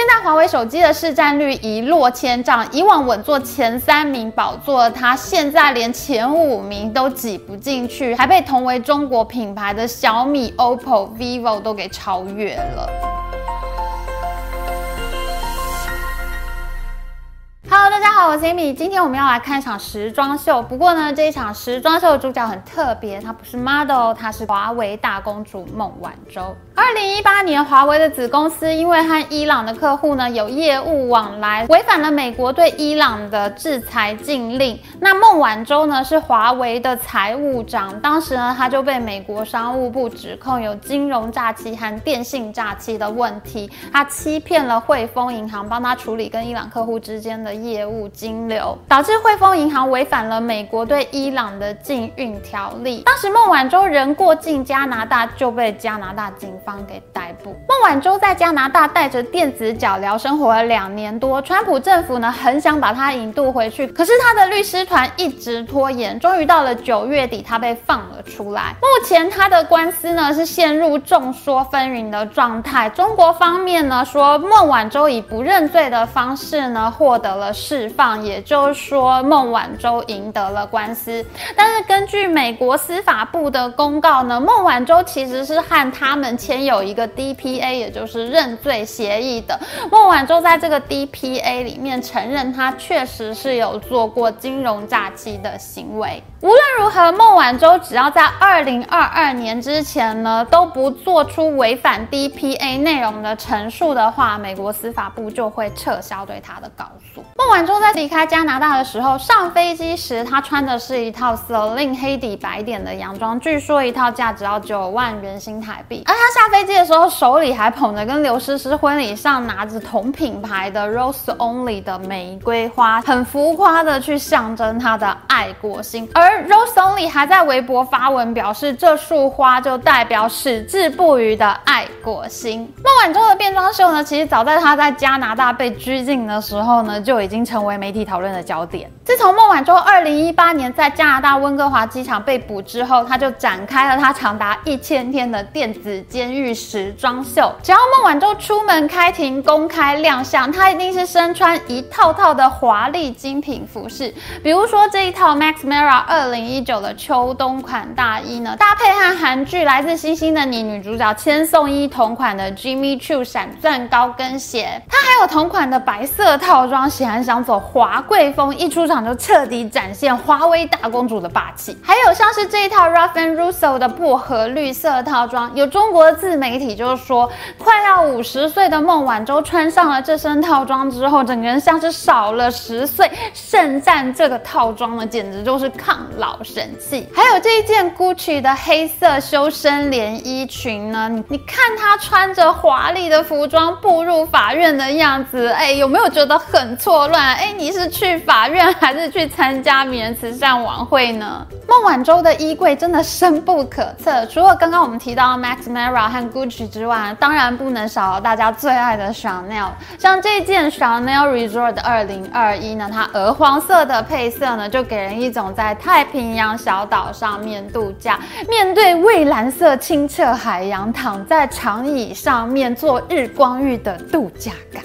现在华为手机的市占率一落千丈，以往稳坐前三名宝座的它，现在连前五名都挤不进去，还被同为中国品牌的小米、OPPO、vivo 都给超越了。Hello，大家好，我是 Amy。今天我们要来看一场时装秀。不过呢，这一场时装秀的主角很特别，她不是 model，她是华为大公主孟晚舟。二零一八年，华为的子公司因为和伊朗的客户呢有业务往来，违反了美国对伊朗的制裁禁令。那孟晚舟呢是华为的财务长，当时呢他就被美国商务部指控有金融诈欺和电信诈欺的问题，他欺骗了汇丰银行，帮他处理跟伊朗客户之间的。业业务金流导致汇丰银行违反了美国对伊朗的禁运条例。当时孟晚舟人过境加拿大就被加拿大警方给逮捕。孟晚舟在加拿大带着电子脚镣生活了两年多，川普政府呢很想把他引渡回去，可是他的律师团一直拖延，终于到了九月底，他被放了出来。目前他的官司呢是陷入众说纷纭的状态。中国方面呢说孟晚舟以不认罪的方式呢获得了。释放，也就是说孟晚舟赢得了官司。但是根据美国司法部的公告呢，孟晚舟其实是和他们签有一个 DPA，也就是认罪协议的。孟晚舟在这个 DPA 里面承认，他确实是有做过金融诈欺的行为。无论如何，孟晚舟只要在二零二二年之前呢，都不做出违反 DPA 内容的陈述的话，美国司法部就会撤销对他的告诉。孟晚舟在离开加拿大的时候，上飞机时她穿的是一套 Celine 黑底白点的洋装，据说一套价值要九万元新台币。而她下飞机的时候，手里还捧着跟刘诗诗婚礼上拿着同品牌的 Rose Only 的玫瑰花，很浮夸的去象征她的爱国心。而 Rose Only 还在微博发文表示，这束花就代表矢志不渝的爱国心。孟晚舟的变装秀呢，其实早在她在加拿大被拘禁的时候呢，就已经成为媒体讨论的焦点。自从孟晚舟二零一八年在加拿大温哥华机场被捕之后，她就展开了她长达一千天的电子监狱时装秀。只要孟晚舟出门开庭公开亮相，她一定是身穿一套套的华丽精品服饰，比如说这一套 Max Mara 二。零一九的秋冬款大衣呢，搭配和韩剧《来自星星的你》女主角千颂伊同款的 Jimmy Choo 闪钻高跟鞋，她还有同款的白色套装，显然想走华贵风，一出场就彻底展现华为大公主的霸气。还有像是这一套 Ralph and Russo 的薄荷绿色套装，有中国自媒体就是说，快要五十岁的孟晚舟穿上了这身套装之后，整个人像是少了十岁，盛赞这个套装呢，简直就是抗。老神器，还有这一件 Gucci 的黑色修身连衣裙呢？你你看她穿着华丽的服装步入法院的样子，哎，有没有觉得很错乱？哎，你是去法院还还是去参加名人慈善晚会呢？孟晚舟的衣柜真的深不可测，除了刚刚我们提到 Max Mara 和 Gucci 之外，当然不能少了大家最爱的 Chanel。像这件 Chanel Resort 二零二一呢，它鹅黄色的配色呢，就给人一种在太平洋小岛上面度假，面对蔚蓝色清澈海洋，躺在长椅上面做日光浴的度假感。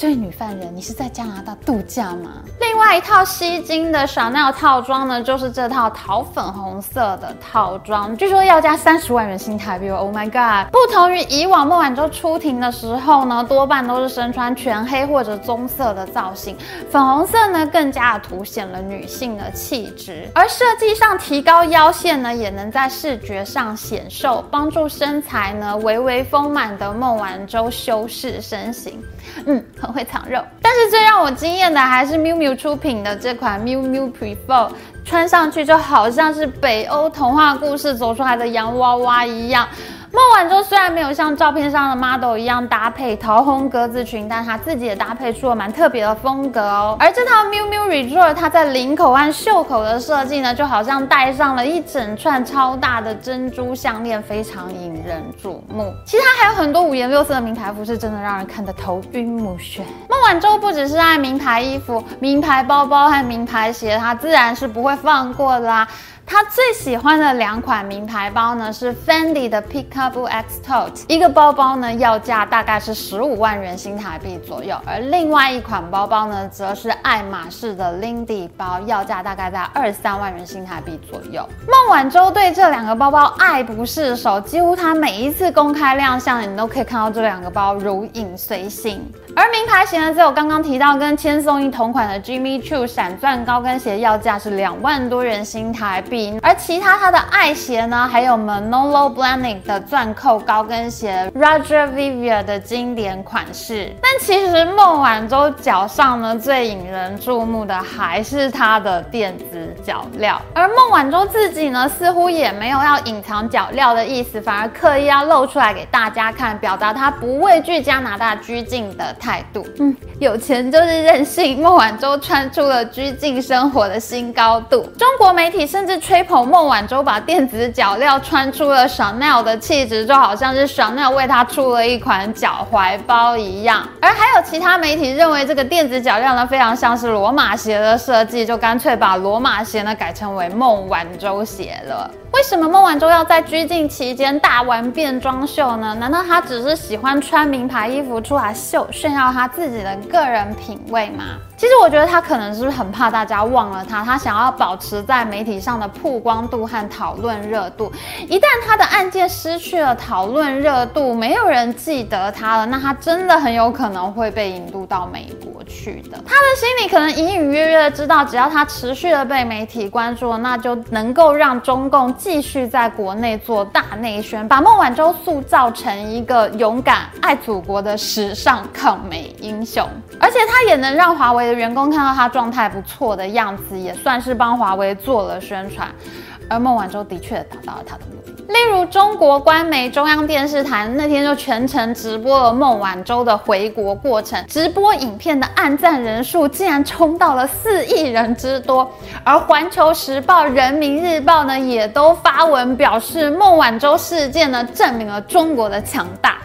这位女犯人，你是在加拿大度假吗？另外一套吸睛的 Chanel 套装呢，就是这套桃粉红色的套装，据说要加三十万元新台币。Oh my god！不同于以往孟晚舟出庭的时候呢，多半都是身穿全黑或者棕色的造型，粉红色呢更加的凸显了女性的气质。而设计上提高腰线呢，也能在视觉上显瘦，帮助身材呢微微丰满的孟晚舟修饰身形。嗯。很会藏肉，但是最让我惊艳的还是 miu miu 出品的这款 miu miu prefer，穿上去就好像是北欧童话故事走出来的洋娃娃一样。孟晚舟虽然没有像照片上的 model 一样搭配桃红格子裙，但她自己也搭配出了蛮特别的风格哦。而这套 miu miu resort，它在领口和袖口的设计呢，就好像戴上了一整串超大的珍珠项链，非常引人注目。其他还有很多五颜六色的名牌服饰，真的让人看得头晕目眩。孟晚舟不只是爱名牌衣服、名牌包包和名牌鞋，她自然是不会放过的啦。他最喜欢的两款名牌包呢是 Fendi 的 Peekaboo X Tote，一个包包呢要价大概是十五万元新台币左右，而另外一款包包呢则是爱马仕的 Lindy 包，要价大概在二三万元新台币左右。孟晚舟对这两个包包爱不释手，几乎她每一次公开亮相，你都可以看到这两个包如影随形。而名牌鞋呢，只有刚刚提到跟千颂伊同款的 Jimmy Choo 闪钻高跟鞋，要价是两万多元新台币。而其他他的爱鞋呢，还有 Manolo Blahnik 的钻扣高跟鞋，Roger Vivier 的经典款式。但其实孟晚舟脚上呢，最引人注目的还是她的电子脚镣。而孟晚舟自己呢，似乎也没有要隐藏脚镣的意思，反而刻意要露出来给大家看，表达她不畏惧加拿大拘禁的。态度，嗯，有钱就是任性。孟晚舟穿出了拘禁生活的新高度。中国媒体甚至吹捧孟晚舟把电子脚镣穿出了 Chanel 的气质，就好像是 Chanel 为她出了一款脚踝包一样。而还有其他媒体认为这个电子脚镣呢，非常像是罗马鞋的设计，就干脆把罗马鞋呢改成为孟晚舟鞋了。为什么孟晚舟要在拘禁期间大玩变装秀呢？难道她只是喜欢穿名牌衣服出来秀炫耀她自己的个人品味嘛？其实我觉得他可能是很怕大家忘了他，他想要保持在媒体上的曝光度和讨论热度。一旦他的案件失去了讨论热度，没有人记得他了，那他真的很有可能会被引渡到美国去的。他的心里可能隐隐约约的知道，只要他持续的被媒体关注，那就能够让中共继续在国内做大内宣，把孟晚舟塑造成一个勇敢爱祖国的时尚抗美英雄，而且他也能让华为的。员工看到他状态不错的样子，也算是帮华为做了宣传。而孟晚舟的确达到了他的目的。例如，中国官媒中央电视台那天就全程直播了孟晚舟的回国过程，直播影片的按赞人数竟然冲到了四亿人之多。而环球时报、人民日报呢，也都发文表示，孟晚舟事件呢，证明了中国的强大。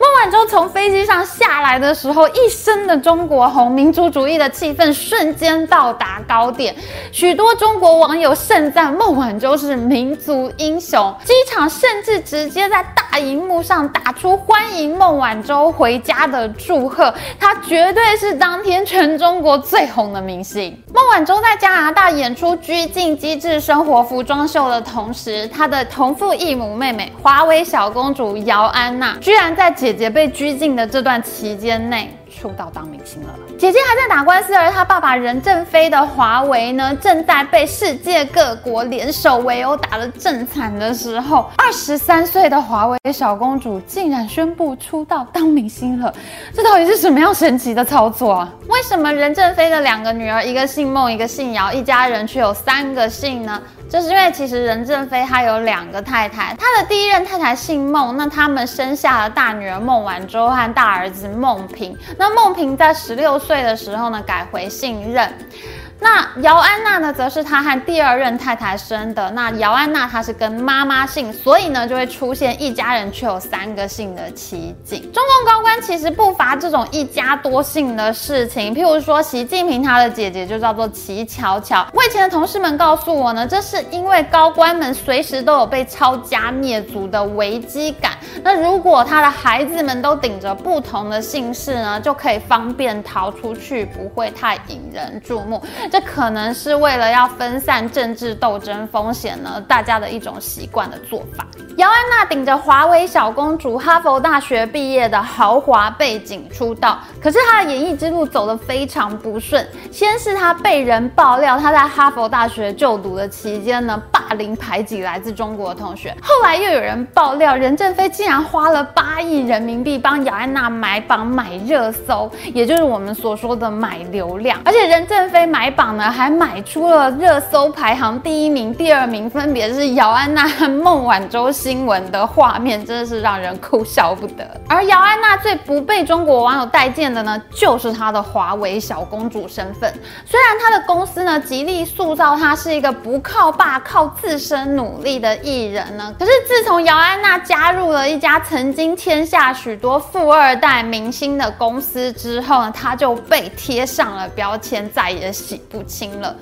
孟晚舟从飞机上下来的时候，一身的中国红，民族主义的气氛瞬间到达高点。许多中国网友盛赞孟晚舟是民族英雄，机场甚至直接在大荧幕上打出欢迎孟晚舟回家的祝贺。她绝对是当天全中国最红的明星。孟晚舟在加拿大演出拘禁机制生活服装秀的同时，她的同父异母妹妹华为小公主姚安娜居然在姐姐被拘禁的这段期间内出道当明星了。姐姐还在打官司，而她爸爸任正非的华为呢，正在被世界各国联手围殴打得正惨的时候，二十三岁的华为小公主竟然宣布出道当明星了。这到底是什么样神奇的操作啊？为什么任正非的两个女儿，一个姓孟，一个姓姚，一家人却有三个姓呢？就是因为其实任正非他有两个太太，他的第一任太太姓孟，那他们生下了大女儿孟晚舟和大儿子孟平。那孟平在十六岁的时候呢，改回信任。那姚安娜呢，则是他和第二任太太生的。那姚安娜她是跟妈妈姓，所以呢就会出现一家人却有三个姓的奇景。中共高官其实不乏这种一家多姓的事情，譬如说习近平他的姐姐就叫做齐巧巧。我以前的同事们告诉我呢，这是因为高官们随时都有被抄家灭族的危机感。那如果他的孩子们都顶着不同的姓氏呢，就可以方便逃出去，不会太引人注目。这可能是为了要分散政治斗争风险呢，大家的一种习惯的做法。姚安娜顶着华为小公主、哈佛大学毕业的豪华背景出道，可是她的演艺之路走得非常不顺。先是她被人爆料，她在哈佛大学就读的期间呢，霸凌排挤来自中国的同学。后来又有人爆料，任正非竟然花了八亿人民币帮姚安娜买榜、买热搜，也就是我们所说的买流量。而且任正非买榜呢，还买出了热搜排行第一名、第二名，分别是姚安娜和孟晚舟。新闻的画面，真的是让人哭笑不得。而姚安娜最不被中国网友待见的呢，就是她的华为小公主身份。虽然她的公司呢极力塑造她是一个不靠爸、靠自身努力的艺人呢，可是自从姚安娜加入了一家曾经天下许多富二代明星的公司之后呢，她就被贴上了标签，再也洗不清了。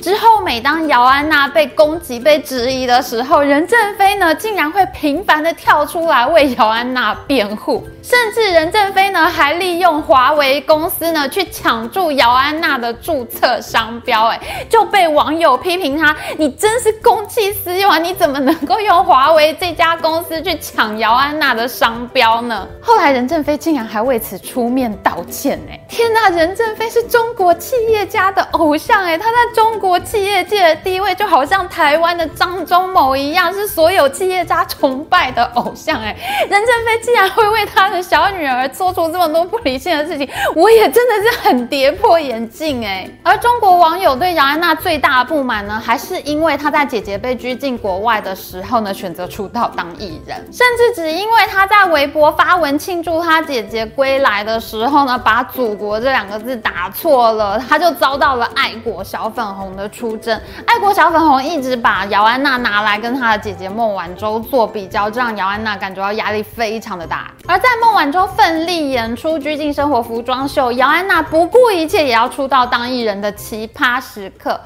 之后，每当姚安娜被攻击、被质疑的时候，任正非呢竟然会频繁的跳出来为姚安娜辩护，甚至任正非呢还利用华为公司呢去抢注姚安娜的注册商标，哎，就被网友批评他，你真是公器私用啊！你怎么能够用华为这家公司去抢姚安娜的商标呢？后来任正非竟然还为此出面道歉，哎，天呐，任正非是中国企业家的偶像，哎，他在中国。企业界的地位就好像台湾的张忠谋一样，是所有企业家崇拜的偶像。哎，任正非竟然会为他的小女儿做出这么多不理性的事情，我也真的是很跌破眼镜。哎，而中国网友对杨安娜最大的不满呢，还是因为她在姐姐被拘禁国外的时候呢，选择出道当艺人，甚至只因为她在微博发文庆祝她姐姐归来的时候呢，把“祖国”这两个字打错了，他就遭到了爱国小粉红。的出征，爱国小粉红一直把姚安娜拿来跟她的姐姐孟晚舟做比较，这让姚安娜感觉到压力非常的大。而在孟晚舟奋力演出拘禁生活服装秀，姚安娜不顾一切也要出道当艺人的奇葩时刻。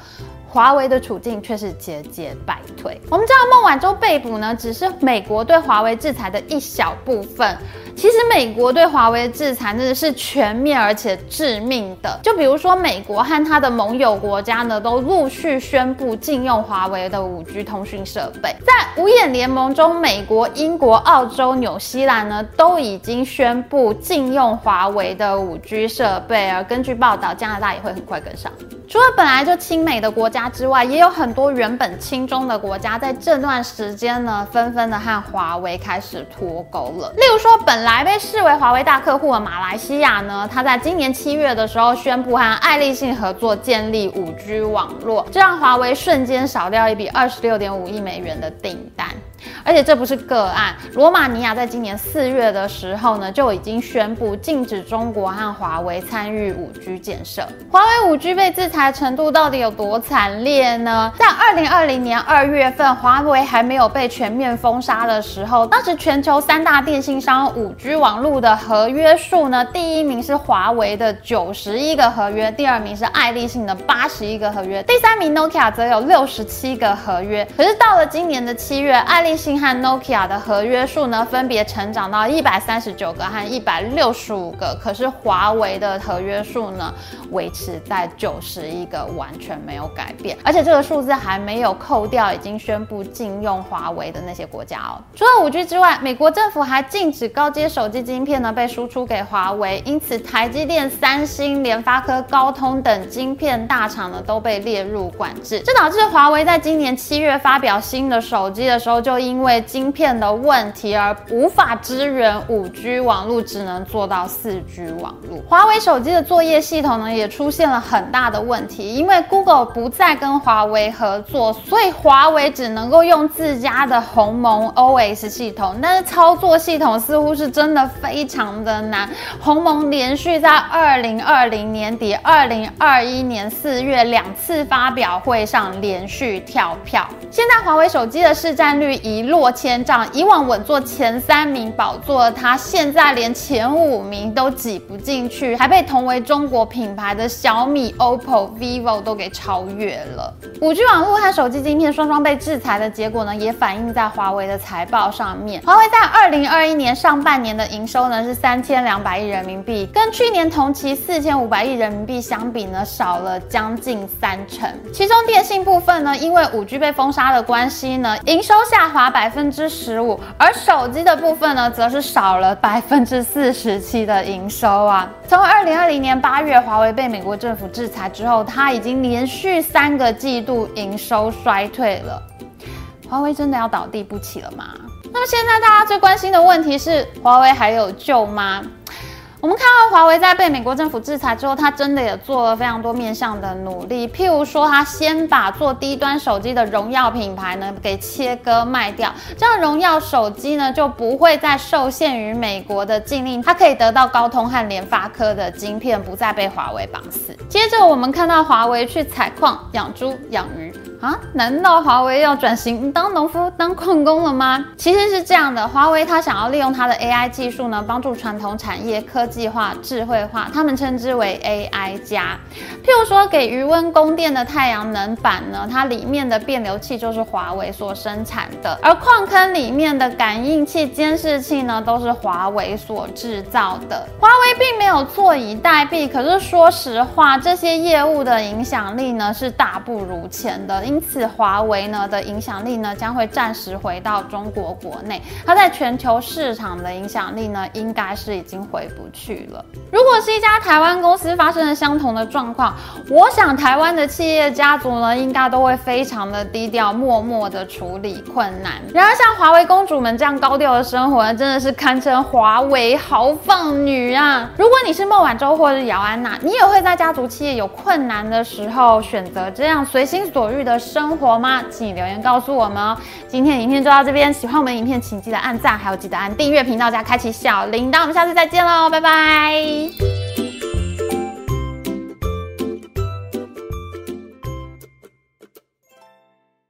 华为的处境却是节节败退。我们知道孟晚舟被捕呢，只是美国对华为制裁的一小部分。其实美国对华为的制裁真的是全面而且致命的。就比如说，美国和他的盟友国家呢，都陆续宣布禁用华为的五 G 通讯设备。在五眼联盟中，美国、英国、澳洲、纽西兰呢，都已经宣布禁用华为的五 G 设备。而根据报道，加拿大也会很快跟上。除了本来就亲美的国家之外，也有很多原本亲中的国家，在这段时间呢，纷纷的和华为开始脱钩了。例如说，本来被视为华为大客户的马来西亚呢，它在今年七月的时候宣布和爱立信合作建立五 G 网络，这让华为瞬间少掉一笔二十六点五亿美元的订单。而且这不是个案，罗马尼亚在今年四月的时候呢，就已经宣布禁止中国和华为参与五 G 建设。华为五 G 被制裁程度到底有多惨烈呢？在二零二零年二月份，华为还没有被全面封杀的时候，当时全球三大电信商五 G 网络的合约数呢，第一名是华为的九十一个合约，第二名是爱立信的八十一个合约，第三名 Nokia 则有六十七个合约。可是到了今年的七月，爱立信和 Nokia 的合约数呢，分别成长到一百三十九个和一百六十五个。可是华为的合约数呢，维持在九十一个，完全没有改变。而且这个数字还没有扣掉已经宣布禁用华为的那些国家哦。除了五 G 之外，美国政府还禁止高阶手机晶片呢被输出给华为，因此台积电、三星、联发科、高通等晶片大厂呢都被列入管制。这导致华为在今年七月发表新的手机的时候，就因为晶片的问题而无法支援五 G 网络，只能做到四 G 网络。华为手机的作业系统呢，也出现了很大的问问题，因为 Google 不再跟华为合作，所以华为只能够用自家的鸿蒙 OS 系统。但是操作系统似乎是真的非常的难。鸿蒙连续在二零二零年底、二零二一年四月两次发表会上连续跳票。现在华为手机的市占率一落。千丈，以往稳坐前三名宝座，的它现在连前五名都挤不进去，还被同为中国品牌的小米、OPPO、vivo 都给超越了。五 G 网络和手机晶片双双被制裁的结果呢，也反映在华为的财报上面。华为在二零二一年上半年的营收呢是三千两百亿人民币，跟去年同期四千五百亿人民币相比呢，少了将近三成。其中电信部分呢，因为五 G 被封杀的关系呢，营收下滑百分。分之十五，而手机的部分呢，则是少了百分之四十七的营收啊。从二零二零年八月华为被美国政府制裁之后，他已经连续三个季度营收衰退了。华为真的要倒地不起了吗？那么现在大家最关心的问题是，华为还有救吗？我们看到华为在被美国政府制裁之后，它真的也做了非常多面向的努力，譬如说，它先把做低端手机的荣耀品牌呢给切割卖掉，这样荣耀手机呢就不会再受限于美国的禁令，它可以得到高通和联发科的晶片，不再被华为绑死。接着我们看到华为去采矿、养猪、养鱼。啊？难道华为要转型当农夫、当矿工了吗？其实是这样的，华为它想要利用它的 AI 技术呢，帮助传统产业科技化、智慧化，他们称之为 AI 加。譬如说，给余温供电的太阳能板呢，它里面的变流器就是华为所生产的；而矿坑里面的感应器、监视器呢，都是华为所制造的。华为并没有坐以待毙，可是说实话，这些业务的影响力呢，是大不如前的。因因此，华为呢的影响力呢将会暂时回到中国国内，它在全球市场的影响力呢应该是已经回不去了。如果是一家台湾公司发生了相同的状况，我想台湾的企业家族呢应该都会非常的低调，默默的处理困难。然而，像华为公主们这样高调的生活，真的是堪称华为豪放女啊！如果你是孟晚舟或者姚安娜，你也会在家族企业有困难的时候选择这样随心所欲的生活吗？请留言告诉我们哦。今天的影片就到这边，喜欢我们的影片，请记得按赞，还有记得按订阅频道加开启小铃铛。我们下次再见喽，拜拜。